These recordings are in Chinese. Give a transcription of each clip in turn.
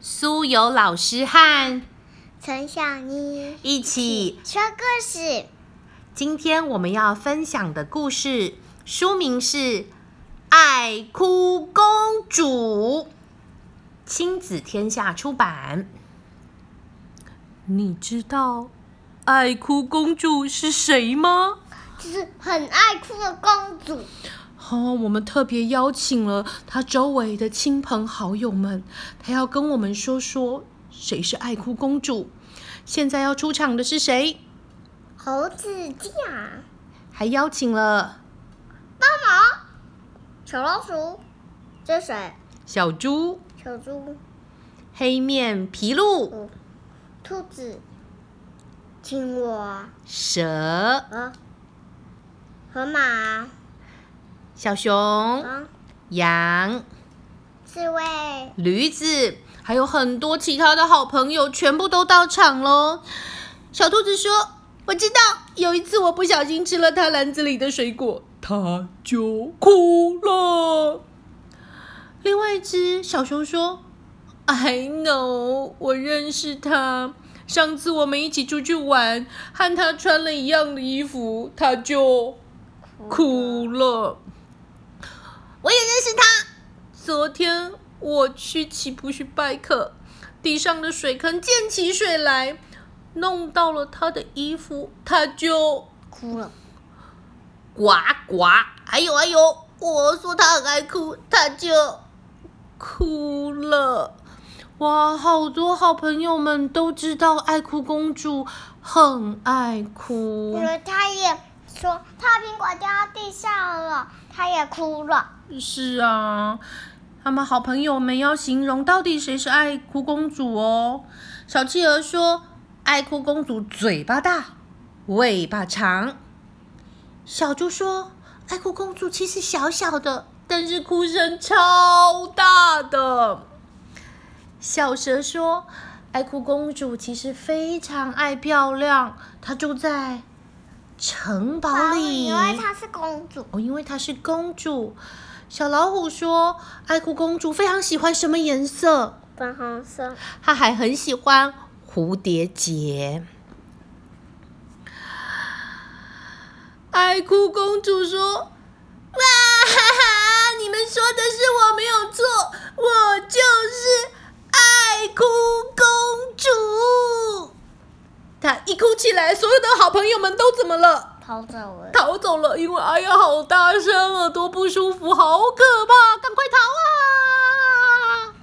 苏有老师和陈小妮一起说故事。今天我们要分享的故事书名是《爱哭公主》，亲子天下出版。你知道爱哭公主是谁吗？就是很爱哭的公主。哦，我们特别邀请了他周围的亲朋好友们，他要跟我们说说谁是爱哭公主。现在要出场的是谁？猴子酱，还邀请了帮忙，小老鼠，这是谁？小猪、小猪，黑面琵鹭、兔子，青蛙，蛇、啊，河马，小熊、啊，羊、刺猬，驴子，还有很多其他的好朋友，全部都到场喽。小兔子说：“我知道，有一次我不小心吃了它篮子里的水果，它就哭了。”另外一只小熊说：“I know，我认识它。上次我们一起出去玩，和它穿了一样的衣服，它就哭了。我也认识他。昨天我去奇普须拜克，地上的水坑溅起水来，弄到了他的衣服，他就哭了。呱呱！哎呦哎呦！我说他很爱哭，他就哭了。哇，好多好朋友们都知道爱哭公主很爱哭因。为他也说他苹果掉到地上了，他也哭了。是啊，他们好朋友们要形容到底谁是爱哭公主哦。小企鹅说：“爱哭公主嘴巴大，尾巴长。”小猪说：“爱哭公主其实小小的，但是哭声超大的。”小蛇说：“爱哭公主其实非常爱漂亮，她住在城堡里。”因为她是公主。哦，因为她是公主。小老虎说：“爱哭公主非常喜欢什么颜色？粉红色。她还很喜欢蝴蝶结。”爱哭公主说：“哇哈哈！你们说的是我没有错，我就是爱哭公主。”她一哭起来，所有的好朋友们都怎么了？逃走了。逃走了，因为哎呀，好大声，耳朵不舒服，好可怕，赶快逃啊！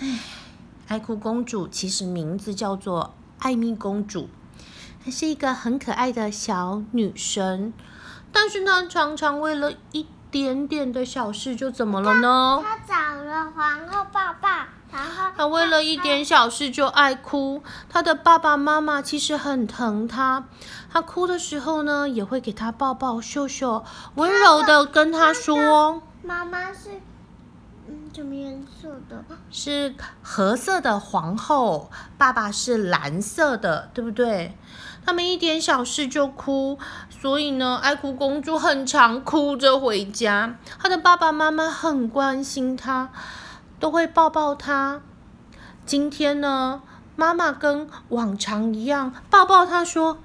唉，爱哭公主其实名字叫做艾米公主，她是一个很可爱的小女生，但是呢常常为了一点点的小事就怎么了呢？他找了皇后爸爸，然后他为了一点小事就爱哭，他的爸爸妈妈其实很疼他，他哭的时候呢，也会给他抱抱、秀秀，温柔的跟他说，妈妈是嗯什么颜色的？是褐色的皇后，爸爸是蓝色的，对不对？他们一点小事就哭，所以呢，爱哭公主很常哭着回家。她的爸爸妈妈很关心她，都会抱抱她。今天呢，妈妈跟往常一样抱抱她，说：“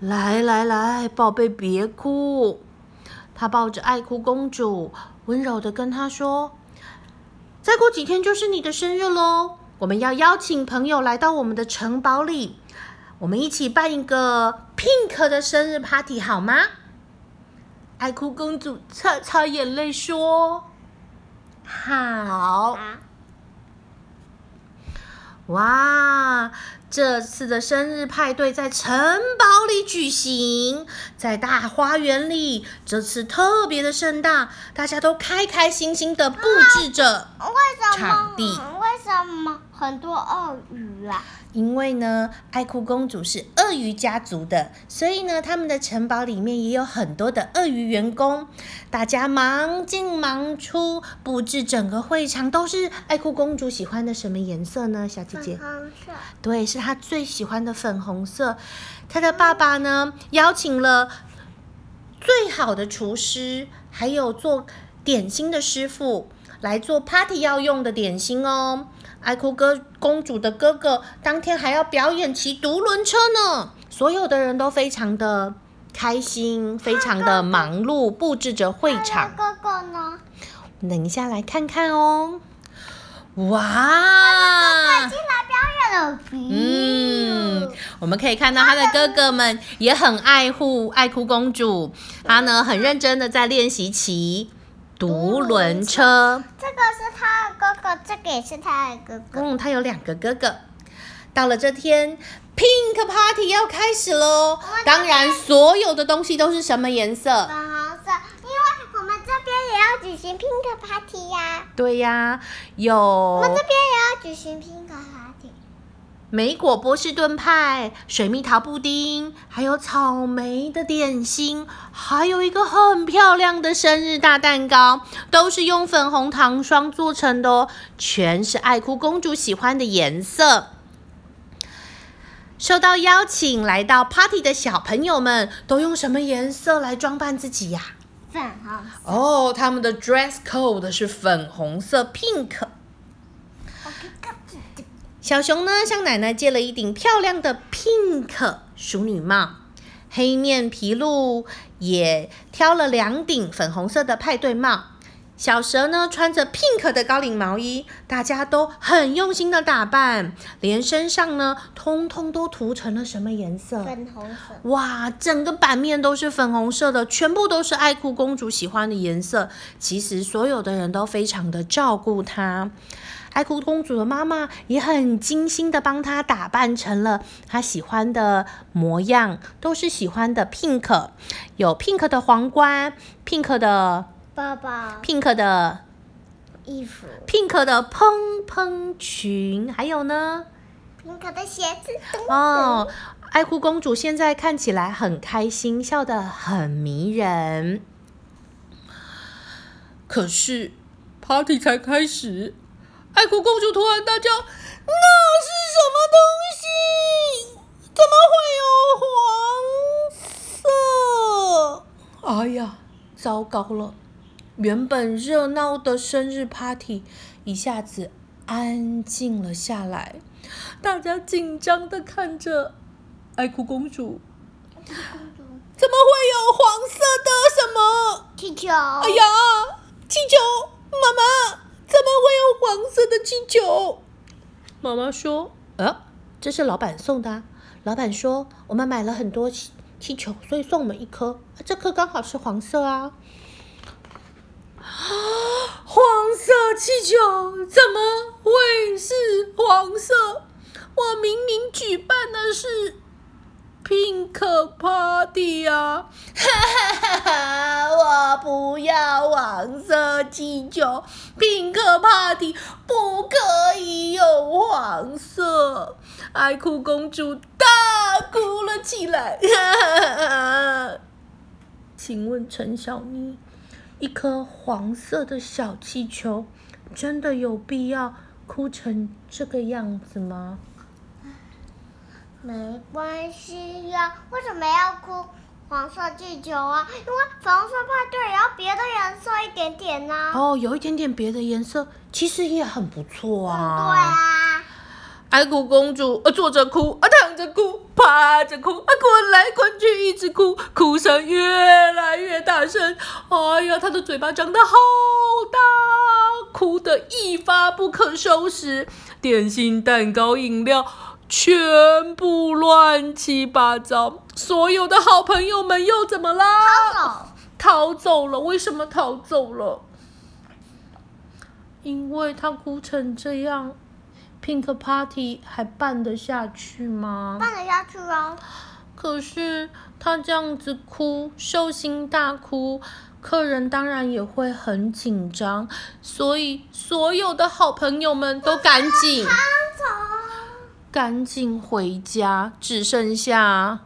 来来来，宝贝，别哭。”她抱着爱哭公主，温柔的跟她说。再过几天就是你的生日喽！我们要邀请朋友来到我们的城堡里，我们一起办一个 Pink 的生日 party 好吗？爱哭公主擦擦眼泪说：“好。”哇！这次的生日派对在城堡里举行，在大花园里，这次特别的盛大，大家都开开心心的布置着为什么？场地。为什么很多鳄鱼啊？因为呢，爱哭公主是鳄鱼家族的，所以呢，他们的城堡里面也有很多的鳄鱼员工。大家忙进忙出，布置整个会场都是爱哭公主喜欢的什么颜色呢？小姐姐，粉红色。对，是她最喜欢的粉红色。她的爸爸呢，邀请了最好的厨师，还有做点心的师傅。来做 party 要用的点心哦。爱哭哥公主的哥哥当天还要表演骑独轮车呢，所有的人都非常的开心，非常的忙碌，布置着会场。哥哥呢？等一下来看看哦。哇！已经来表演了。嗯，我们可以看到他的哥哥们也很爱护爱哭公主，他呢很认真的在练习骑独轮车。这个是他的哥哥，这个也是他的哥哥。嗯，他有两个哥哥。到了这天，Pink Party 要开始喽！当然，所有的东西都是什么颜色？粉红色，因为我们这边也要举行 Pink Party 呀。对呀，有。我们这边也要举行 Pink Party。莓果波士顿派、水蜜桃布丁，还有草莓的点心，还有一个很漂亮的生日大蛋糕，都是用粉红糖霜做成的哦，全是爱哭公主喜欢的颜色。受到邀请来到 party 的小朋友们，都用什么颜色来装扮自己呀？粉红。哦，他们的 dress code 是粉红色 pink。小熊呢，向奶奶借了一顶漂亮的 pink 淑女帽，黑面皮鹿也挑了两顶粉红色的派对帽。小蛇呢，穿着 pink 的高领毛衣，大家都很用心的打扮，连身上呢，通通都涂成了什么颜色？粉红色。哇，整个版面都是粉红色的，全部都是爱哭公主喜欢的颜色。其实所有的人都非常的照顾她，爱哭公主的妈妈也很精心的帮她打扮成了她喜欢的模样，都是喜欢的 pink，有 pink 的皇冠，pink 的。爸爸，pink 的衣服，pink 的蓬蓬裙，还有呢，pink 的鞋子。哦，爱哭公主现在看起来很开心，笑得很迷人。可是，party 才开始，爱哭公主突然大叫：“那是什么东西？怎么会有黄色？”哎呀，糟糕了！原本热闹的生日 party 一下子安静了下来，大家紧张的看着爱哭公主。公主，怎么会有黄色的什么气球？哎呀，气球！妈妈，怎么会有黄色的气球？妈妈说：“呃，这是老板送的。老板说我们买了很多气气球，所以送我们一颗。这颗刚好是黄色啊。”黄色气球怎么会是黄色？我明明举办的是 Pink Party 啊！哈哈哈哈！我不要黄色气球，Pink Party 不可以有黄色。爱哭公主大哭了起来。哈哈哈哈！请问陈小妮？一颗黄色的小气球，真的有必要哭成这个样子吗？没关系呀，为什么要哭黄色气球啊？因为粉红色派对也要别的颜色一点点呢。哦，有一点点别的颜色，其实也很不错啊。对啊。爱哭公主，呃，坐着哭，啊，躺着哭，趴着哭，啊，滚来滚去，一直哭，哭声越来越大声。哎呀，她的嘴巴张得好大，哭得一发不可收拾。点心、蛋糕、饮料，全部乱七八糟。所有的好朋友们又怎么啦？逃走，逃走了。为什么逃走了？因为他哭成这样。Pink Party 还办得下去吗？办得下去啊！可是他这样子哭，兽心大哭，客人当然也会很紧张，所以所有的好朋友们都赶紧 赶紧回家，只剩下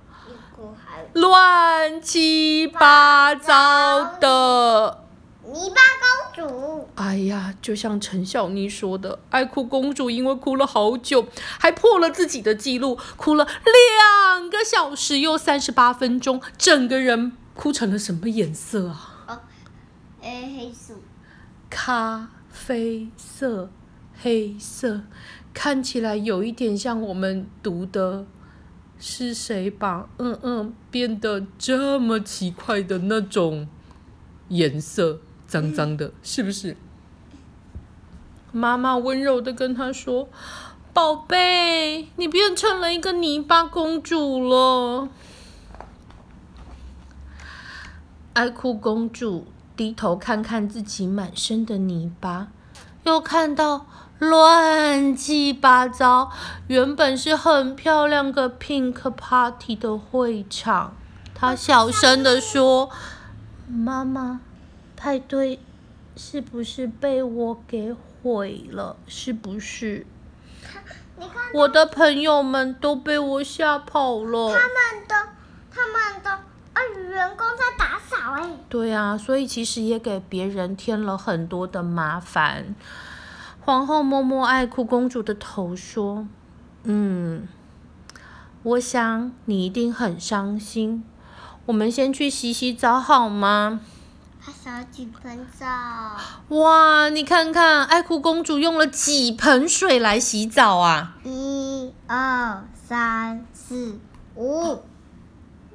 乱七八糟的。泥巴公主，哎呀，就像陈小妮说的，爱哭公主因为哭了好久，还破了自己的记录，哭了两个小时又三十八分钟，整个人哭成了什么颜色啊？哦，哎，黑色，咖啡色、黑色，看起来有一点像我们读的。是谁把嗯嗯变得这么奇怪的那种颜色，脏脏的，是不是？妈妈温柔的跟他说：“宝贝，你变成了一个泥巴公主了。”爱哭公主低头看看自己满身的泥巴，又看到。乱七八糟，原本是很漂亮的 pink party 的会场，他小声的说：“妈妈，派对是不是被我给毁了？是不是？我的朋友们都被我吓跑了。他们的他们的啊，员工在打扫哎。对啊，所以其实也给别人添了很多的麻烦。”皇后摸摸爱哭公主的头，说：“嗯，我想你一定很伤心。我们先去洗洗澡好吗？”她想要几盆澡？哇，你看看，爱哭公主用了几盆水来洗澡啊！一、二、三、四、五，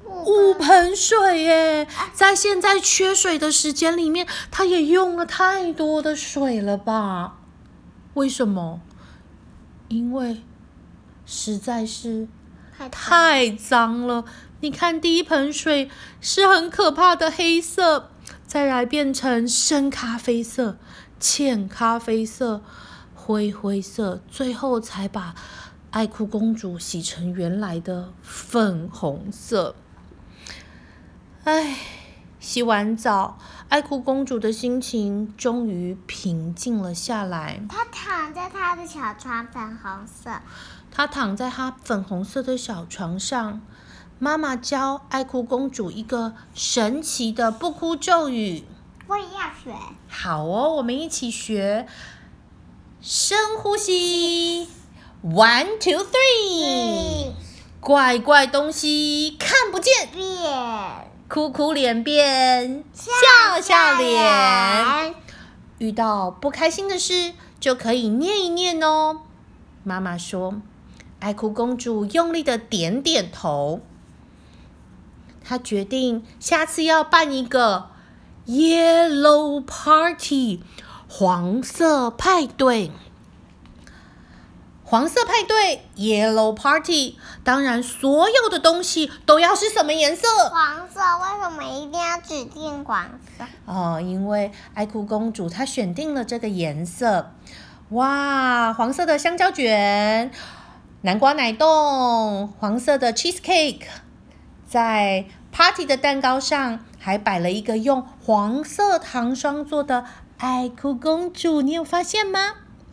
五盆水耶！在现在缺水的时间里面，她也用了太多的水了吧？为什么？因为实在是太脏了。你看，第一盆水是很可怕的黑色，再来变成深咖啡色、浅咖啡色、灰灰色，最后才把爱哭公主洗成原来的粉红色。唉，洗完澡。爱哭公主的心情终于平静了下来。她躺在她的小床，粉红色。她躺在她粉红色的小床上。妈妈教爱哭公主一个神奇的不哭咒语。我也要学。好哦，我们一起学。深呼吸，one two three。怪怪东西看不见。变。哭哭脸变笑笑脸，遇到不开心的事就可以念一念哦。妈妈说：“爱哭公主用力的点点头。”她决定下次要办一个 Yellow Party 黄色派对。黄色派对，Yellow Party，当然所有的东西都要是什么颜色？黄色。为什么一定要指定黄色？哦，因为爱哭公主她选定了这个颜色。哇，黄色的香蕉卷，南瓜奶冻，黄色的 cheese cake，在 party 的蛋糕上还摆了一个用黄色糖霜做的爱哭公主，你有发现吗？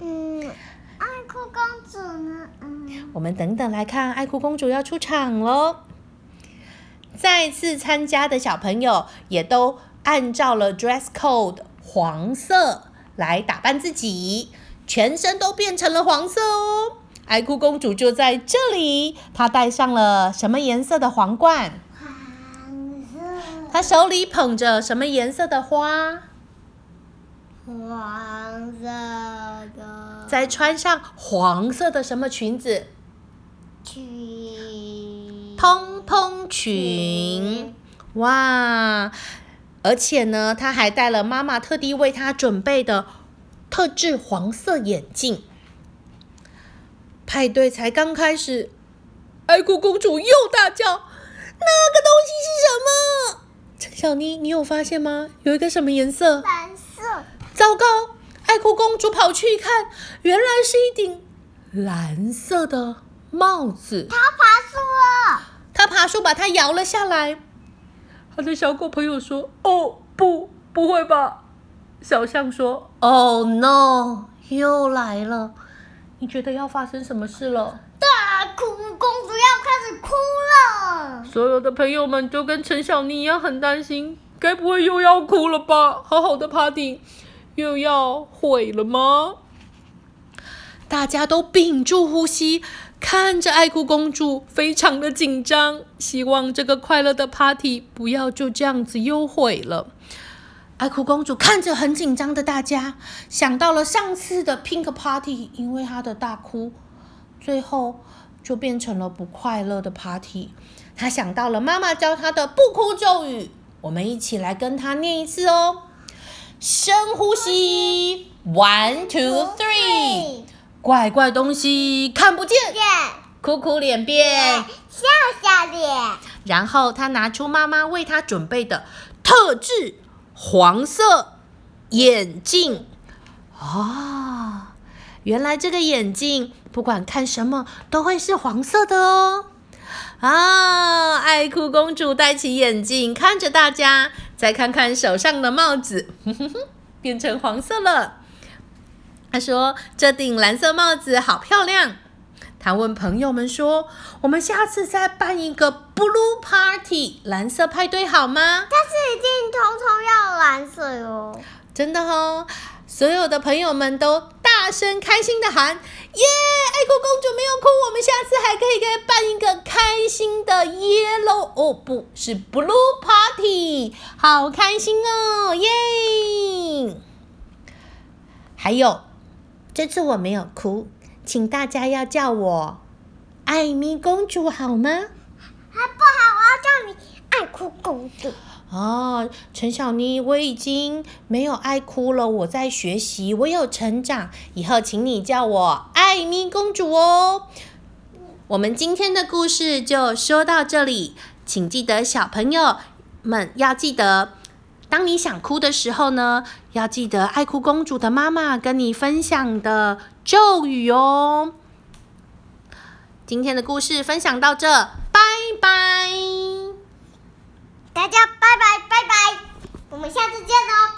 嗯。我们等等来看，爱哭公主要出场喽。再次参加的小朋友也都按照了 dress code 黄色来打扮自己，全身都变成了黄色哦。爱哭公主就在这里，她戴上了什么颜色的皇冠？黄色。她手里捧着什么颜色的花？黄色的，再穿上黄色的什么裙子？裙，蓬蓬裙。哇！而且呢，她还戴了妈妈特地为她准备的特制黄色眼镜。派对才刚开始，爱哭公主又大叫：“那个东西是什么？”陈小妮，你有发现吗？有一个什么颜色？蓝色。糟糕！爱哭公主跑去一看，原来是一顶蓝色的帽子。它爬树了。它爬树把它摇了下来。他的小狗朋友说：“哦，不，不会吧？”小象说：“Oh no！又来了。你觉得要发生什么事了？”大哭公主要开始哭了。所有的朋友们都跟陈小妮一样很担心，该不会又要哭了吧？好好的 party。又要毁了吗？大家都屏住呼吸，看着爱哭公主，非常的紧张，希望这个快乐的 party 不要就这样子又毁了。爱哭公主看着很紧张的大家，想到了上次的 Pink Party，因为她的大哭，最后就变成了不快乐的 Party。她想到了妈妈教她的不哭咒语，我们一起来跟她念一次哦。深呼吸，One two three，怪怪东西看不见，哭哭脸变笑笑脸。然后他拿出妈妈为他准备的特制黄色眼镜。哦，原来这个眼镜不管看什么都会是黄色的哦。啊！爱哭公主戴起眼镜，看着大家，再看看手上的帽子，哼哼哼，变成黄色了。她说：“这顶蓝色帽子好漂亮。”他问朋友们说：“我们下次再办一个 blue party 蓝色派对好吗？”但是一定通通要蓝色哟。真的哦。所有的朋友们都大声开心的喊：“耶！爱哭公主没有哭，我们下次还可以再办一个开心的 yellow 哦，不是 blue party，好开心哦，耶！还有，这次我没有哭，请大家要叫我艾米公主好吗？还不好，我要叫你爱哭公主。哦，陈小妮，我已经没有爱哭了，我在学习，我有成长。以后请你叫我艾米公主哦。我们今天的故事就说到这里，请记得小朋友们要记得，当你想哭的时候呢，要记得爱哭公主的妈妈跟你分享的咒语哦。今天的故事分享到这，拜拜。大家拜拜拜拜，我们下次见喽。